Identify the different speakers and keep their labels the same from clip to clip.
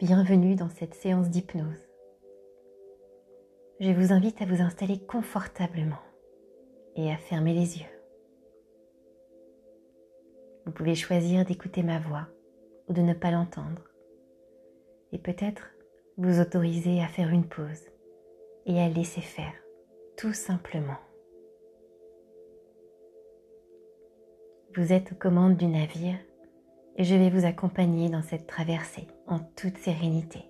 Speaker 1: bienvenue dans cette séance d'hypnose. Je vous invite à vous installer confortablement et à fermer les yeux. Vous pouvez choisir d'écouter ma voix ou de ne pas l'entendre. Et peut-être vous autoriser à faire une pause et à laisser faire, tout simplement. Vous êtes aux commandes du navire et je vais vous accompagner dans cette traversée en toute sérénité,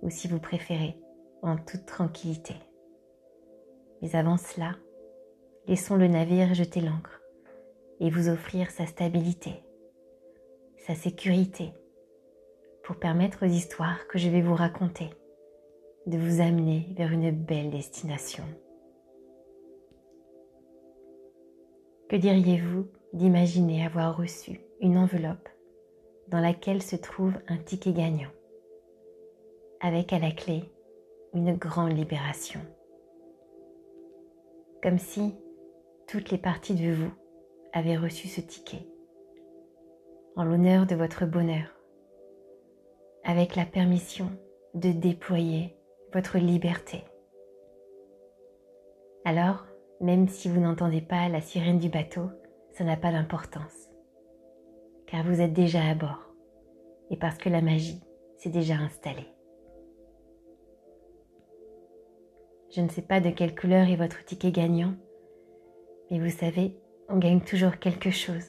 Speaker 1: ou si vous préférez, en toute tranquillité. Mais avant cela, laissons le navire jeter l'ancre et vous offrir sa stabilité, sa sécurité, pour permettre aux histoires que je vais vous raconter de vous amener vers une belle destination. Que diriez-vous d'imaginer avoir reçu une enveloppe dans laquelle se trouve un ticket gagnant, avec à la clé une grande libération. Comme si toutes les parties de vous avaient reçu ce ticket, en l'honneur de votre bonheur, avec la permission de déployer votre liberté. Alors, même si vous n'entendez pas la sirène du bateau, ça n'a pas d'importance car vous êtes déjà à bord et parce que la magie s'est déjà installée. Je ne sais pas de quelle couleur est votre ticket gagnant, mais vous savez, on gagne toujours quelque chose.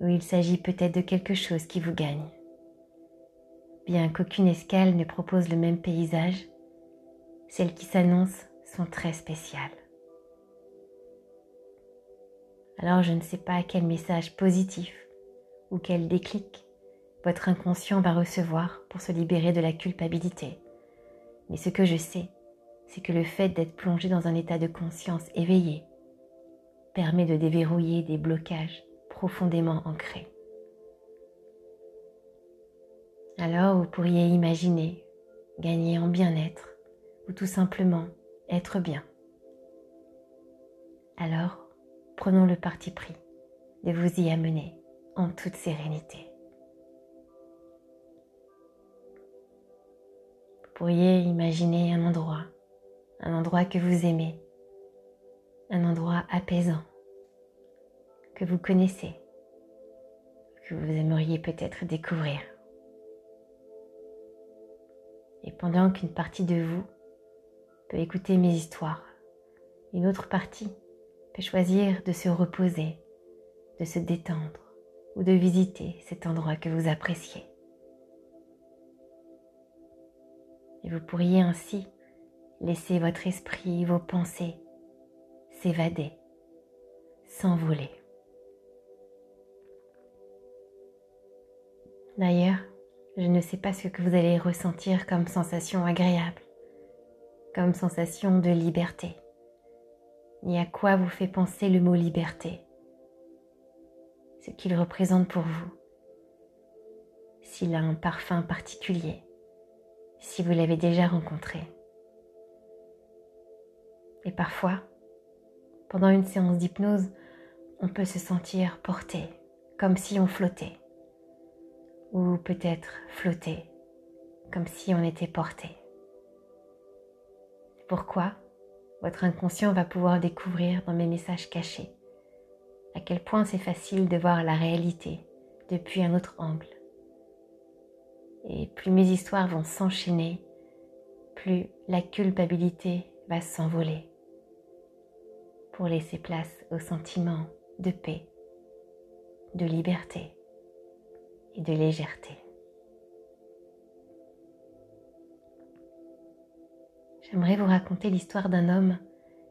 Speaker 1: Ou il s'agit peut-être de quelque chose qui vous gagne. Bien qu'aucune escale ne propose le même paysage, celles qui s'annoncent sont très spéciales. Alors je ne sais pas quel message positif ou quel déclic votre inconscient va recevoir pour se libérer de la culpabilité. Mais ce que je sais, c'est que le fait d'être plongé dans un état de conscience éveillé permet de déverrouiller des blocages profondément ancrés. Alors vous pourriez imaginer gagner en bien-être ou tout simplement être bien. Alors, prenons le parti pris de vous y amener en toute sérénité. Vous pourriez imaginer un endroit, un endroit que vous aimez, un endroit apaisant, que vous connaissez, que vous aimeriez peut-être découvrir. Et pendant qu'une partie de vous peut écouter mes histoires, une autre partie peut choisir de se reposer, de se détendre, ou de visiter cet endroit que vous appréciez. Et vous pourriez ainsi laisser votre esprit, vos pensées s'évader, s'envoler. D'ailleurs, je ne sais pas ce que vous allez ressentir comme sensation agréable, comme sensation de liberté, ni à quoi vous fait penser le mot liberté ce qu'il représente pour vous, s'il a un parfum particulier, si vous l'avez déjà rencontré. Et parfois, pendant une séance d'hypnose, on peut se sentir porté, comme si on flottait, ou peut-être flotter, comme si on était porté. Pourquoi Votre inconscient va pouvoir découvrir dans mes messages cachés? À quel point c'est facile de voir la réalité depuis un autre angle. Et plus mes histoires vont s'enchaîner, plus la culpabilité va s'envoler pour laisser place au sentiment de paix, de liberté et de légèreté. J'aimerais vous raconter l'histoire d'un homme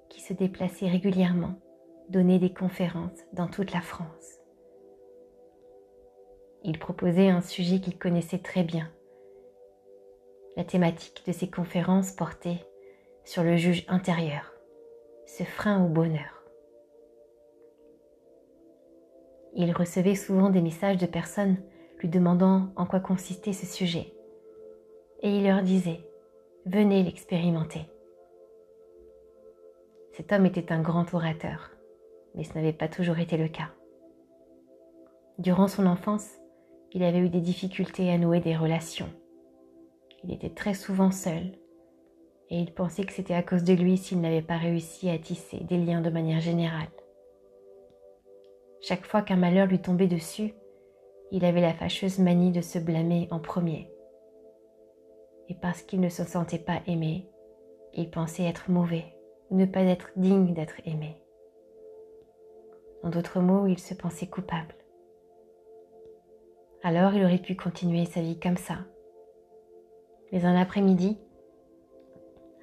Speaker 1: qui se déplaçait régulièrement donner des conférences dans toute la France. Il proposait un sujet qu'il connaissait très bien. La thématique de ses conférences portait sur le juge intérieur, ce frein au bonheur. Il recevait souvent des messages de personnes lui demandant en quoi consistait ce sujet. Et il leur disait, venez l'expérimenter. Cet homme était un grand orateur mais ce n'avait pas toujours été le cas. Durant son enfance, il avait eu des difficultés à nouer des relations. Il était très souvent seul et il pensait que c'était à cause de lui s'il n'avait pas réussi à tisser des liens de manière générale. Chaque fois qu'un malheur lui tombait dessus, il avait la fâcheuse manie de se blâmer en premier. Et parce qu'il ne se sentait pas aimé, il pensait être mauvais ou ne pas être digne d'être aimé. En d'autres mots, il se pensait coupable. Alors il aurait pu continuer sa vie comme ça. Mais un après-midi,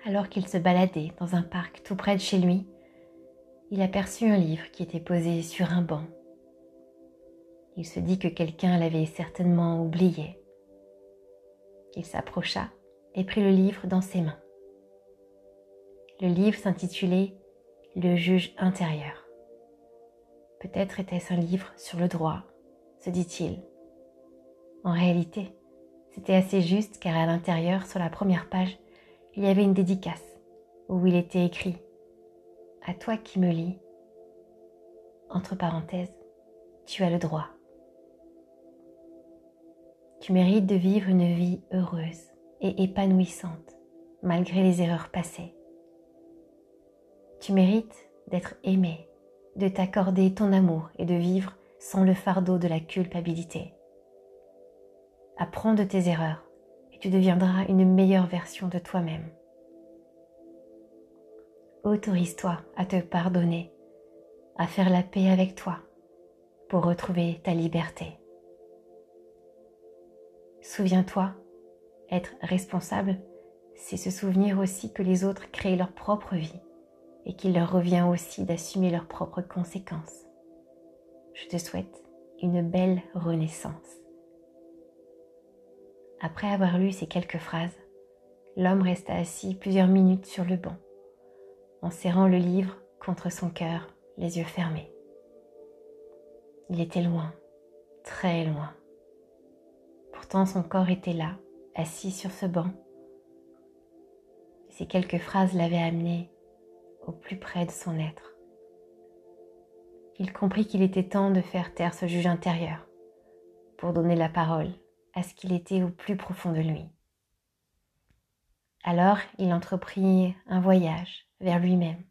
Speaker 1: alors qu'il se baladait dans un parc tout près de chez lui, il aperçut un livre qui était posé sur un banc. Il se dit que quelqu'un l'avait certainement oublié. Il s'approcha et prit le livre dans ses mains. Le livre s'intitulait Le juge intérieur. Peut-être était-ce un livre sur le droit, se dit-il. En réalité, c'était assez juste car à l'intérieur, sur la première page, il y avait une dédicace où il était écrit À toi qui me lis, entre parenthèses, tu as le droit. Tu mérites de vivre une vie heureuse et épanouissante malgré les erreurs passées. Tu mérites d'être aimé, de t'accorder ton amour et de vivre sans le fardeau de la culpabilité. Apprends de tes erreurs et tu deviendras une meilleure version de toi-même. Autorise-toi à te pardonner, à faire la paix avec toi pour retrouver ta liberté. Souviens-toi, être responsable, c'est se souvenir aussi que les autres créent leur propre vie et qu'il leur revient aussi d'assumer leurs propres conséquences. Je te souhaite une belle renaissance. Après avoir lu ces quelques phrases, l'homme resta assis plusieurs minutes sur le banc, en serrant le livre contre son cœur, les yeux fermés. Il était loin, très loin. Pourtant son corps était là, assis sur ce banc. Ces quelques phrases l'avaient amené au plus près de son être. Il comprit qu'il était temps de faire taire ce juge intérieur pour donner la parole à ce qu'il était au plus profond de lui. Alors il entreprit un voyage vers lui-même.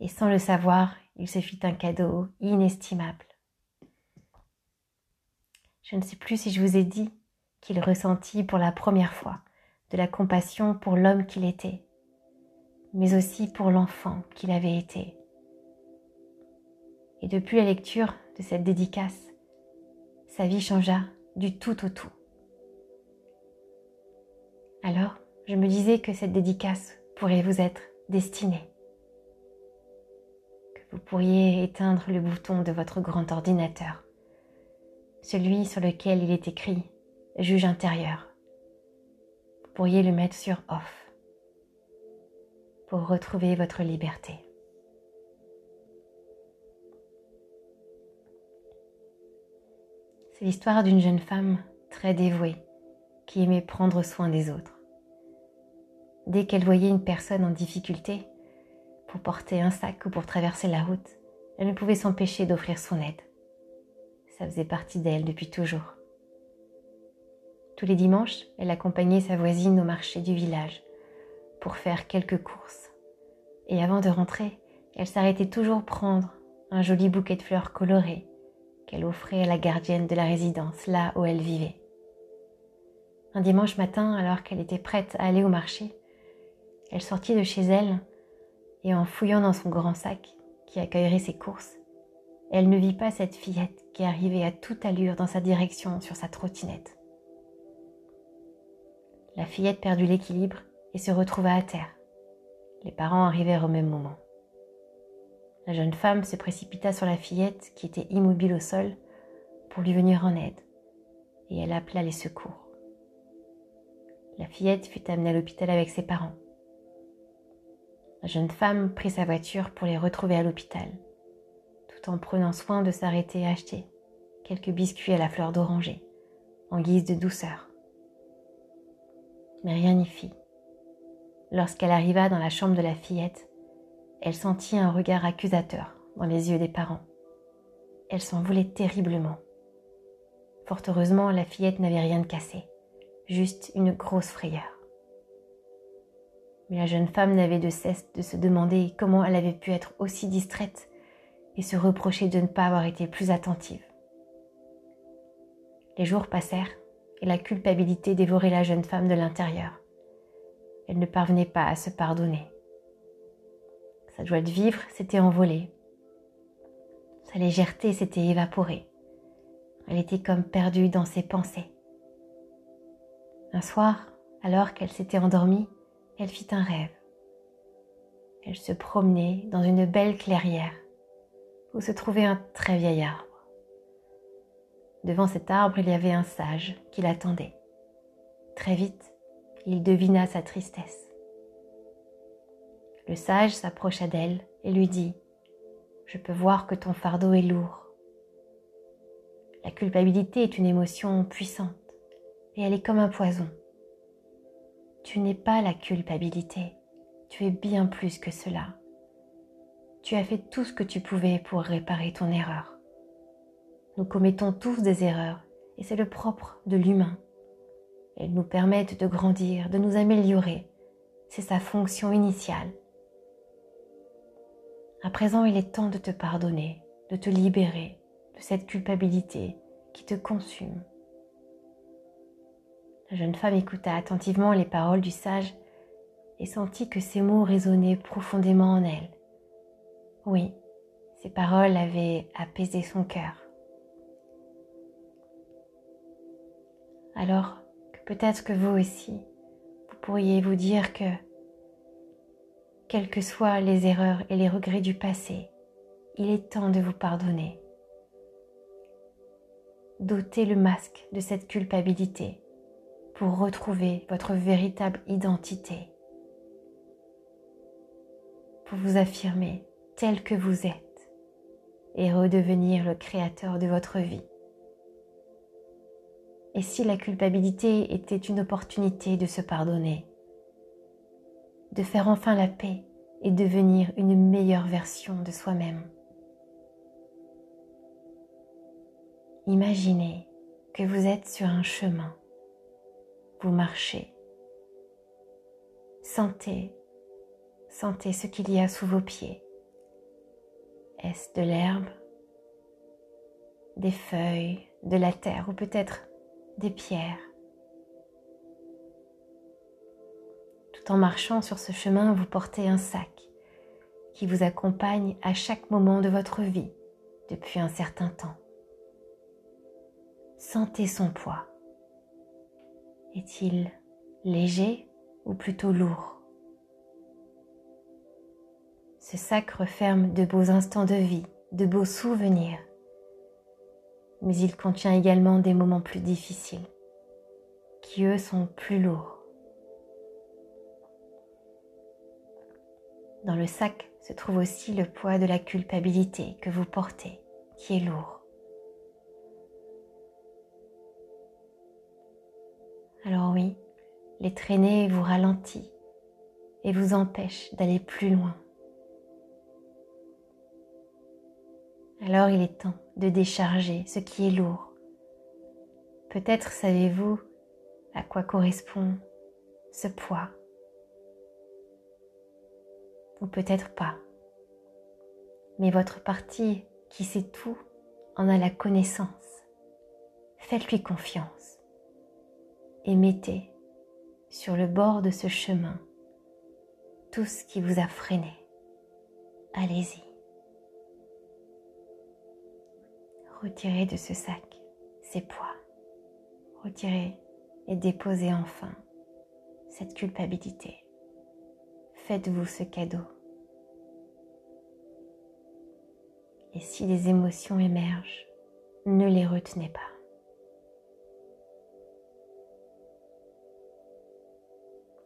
Speaker 1: Et sans le savoir, il se fit un cadeau inestimable. Je ne sais plus si je vous ai dit qu'il ressentit pour la première fois de la compassion pour l'homme qu'il était, mais aussi pour l'enfant qu'il avait été. Et depuis la lecture de cette dédicace, sa vie changea du tout au tout. Alors, je me disais que cette dédicace pourrait vous être destinée. Que vous pourriez éteindre le bouton de votre grand ordinateur, celui sur lequel il est écrit Juge intérieur. Vous pourriez le mettre sur off pour retrouver votre liberté. C'est l'histoire d'une jeune femme très dévouée qui aimait prendre soin des autres. Dès qu'elle voyait une personne en difficulté, pour porter un sac ou pour traverser la route, elle ne pouvait s'empêcher d'offrir son aide. Ça faisait partie d'elle depuis toujours. Tous les dimanches, elle accompagnait sa voisine au marché du village pour faire quelques courses. Et avant de rentrer, elle s'arrêtait toujours prendre un joli bouquet de fleurs colorées qu'elle offrait à la gardienne de la résidence, là où elle vivait. Un dimanche matin, alors qu'elle était prête à aller au marché, elle sortit de chez elle et en fouillant dans son grand sac qui accueillerait ses courses, elle ne vit pas cette fillette qui arrivait à toute allure dans sa direction sur sa trottinette. La fillette perdit l'équilibre et se retrouva à terre. Les parents arrivèrent au même moment. La jeune femme se précipita sur la fillette qui était immobile au sol pour lui venir en aide et elle appela les secours. La fillette fut amenée à l'hôpital avec ses parents. La jeune femme prit sa voiture pour les retrouver à l'hôpital, tout en prenant soin de s'arrêter à acheter quelques biscuits à la fleur d'oranger, en guise de douceur. Mais rien n'y fit. Lorsqu'elle arriva dans la chambre de la fillette, elle sentit un regard accusateur dans les yeux des parents. elle s'en voulait terriblement. Fort heureusement, la fillette n'avait rien de cassé, juste une grosse frayeur. Mais la jeune femme n'avait de cesse de se demander comment elle avait pu être aussi distraite et se reprocher de ne pas avoir été plus attentive. Les jours passèrent et la culpabilité dévorait la jeune femme de l'intérieur. Elle ne parvenait pas à se pardonner. Sa joie de vivre s'était envolée. Sa légèreté s'était évaporée. Elle était comme perdue dans ses pensées. Un soir, alors qu'elle s'était endormie, elle fit un rêve. Elle se promenait dans une belle clairière où se trouvait un très vieil arbre. Devant cet arbre, il y avait un sage qui l'attendait. Très vite, il devina sa tristesse. Le sage s'approcha d'elle et lui dit ⁇ Je peux voir que ton fardeau est lourd. La culpabilité est une émotion puissante et elle est comme un poison. Tu n'es pas la culpabilité, tu es bien plus que cela. Tu as fait tout ce que tu pouvais pour réparer ton erreur. Nous commettons tous des erreurs et c'est le propre de l'humain. Elles nous permettent de grandir, de nous améliorer. C'est sa fonction initiale. À présent, il est temps de te pardonner, de te libérer de cette culpabilité qui te consume. La jeune femme écouta attentivement les paroles du sage et sentit que ces mots résonnaient profondément en elle. Oui, ces paroles avaient apaisé son cœur. alors peut-être que vous aussi, vous pourriez vous dire que, quelles que soient les erreurs et les regrets du passé, il est temps de vous pardonner. Dotez le masque de cette culpabilité pour retrouver votre véritable identité, pour vous affirmer tel que vous êtes et redevenir le créateur de votre vie. Et si la culpabilité était une opportunité de se pardonner, de faire enfin la paix et devenir une meilleure version de soi-même. Imaginez que vous êtes sur un chemin, vous marchez, sentez, sentez ce qu'il y a sous vos pieds. Est-ce de l'herbe, des feuilles, de la terre ou peut-être des pierres. Tout en marchant sur ce chemin, vous portez un sac qui vous accompagne à chaque moment de votre vie depuis un certain temps. Sentez son poids. Est-il léger ou plutôt lourd? Ce sac referme de beaux instants de vie, de beaux souvenirs mais il contient également des moments plus difficiles, qui eux sont plus lourds. Dans le sac se trouve aussi le poids de la culpabilité que vous portez, qui est lourd. Alors oui, les traînées vous ralentit et vous empêchent d'aller plus loin. Alors il est temps de décharger ce qui est lourd. Peut-être savez-vous à quoi correspond ce poids. Ou peut-être pas. Mais votre partie qui sait tout en a la connaissance. Faites-lui confiance et mettez sur le bord de ce chemin tout ce qui vous a freiné. Allez-y. Retirez de ce sac ces poids. Retirez et déposez enfin cette culpabilité. Faites-vous ce cadeau. Et si des émotions émergent, ne les retenez pas.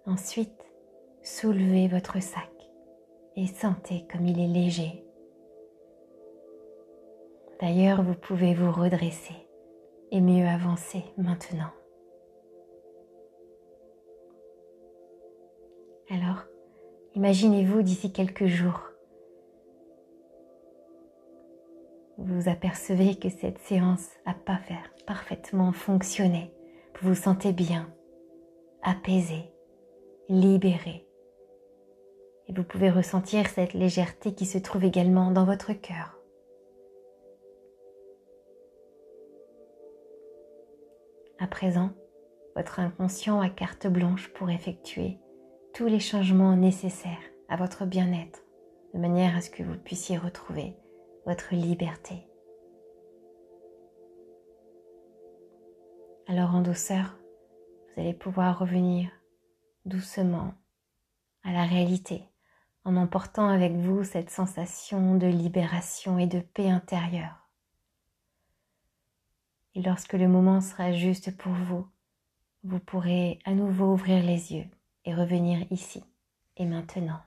Speaker 1: Ensuite, soulevez votre sac et sentez comme il est léger D'ailleurs, vous pouvez vous redresser et mieux avancer maintenant. Alors, imaginez-vous d'ici quelques jours vous apercevez que cette séance a pas parfaitement fonctionné. Vous vous sentez bien, apaisé, libéré. Et vous pouvez ressentir cette légèreté qui se trouve également dans votre cœur. À présent, votre inconscient a carte blanche pour effectuer tous les changements nécessaires à votre bien-être, de manière à ce que vous puissiez retrouver votre liberté. Alors en douceur, vous allez pouvoir revenir doucement à la réalité en emportant avec vous cette sensation de libération et de paix intérieure. Et lorsque le moment sera juste pour vous, vous pourrez à nouveau ouvrir les yeux et revenir ici et maintenant.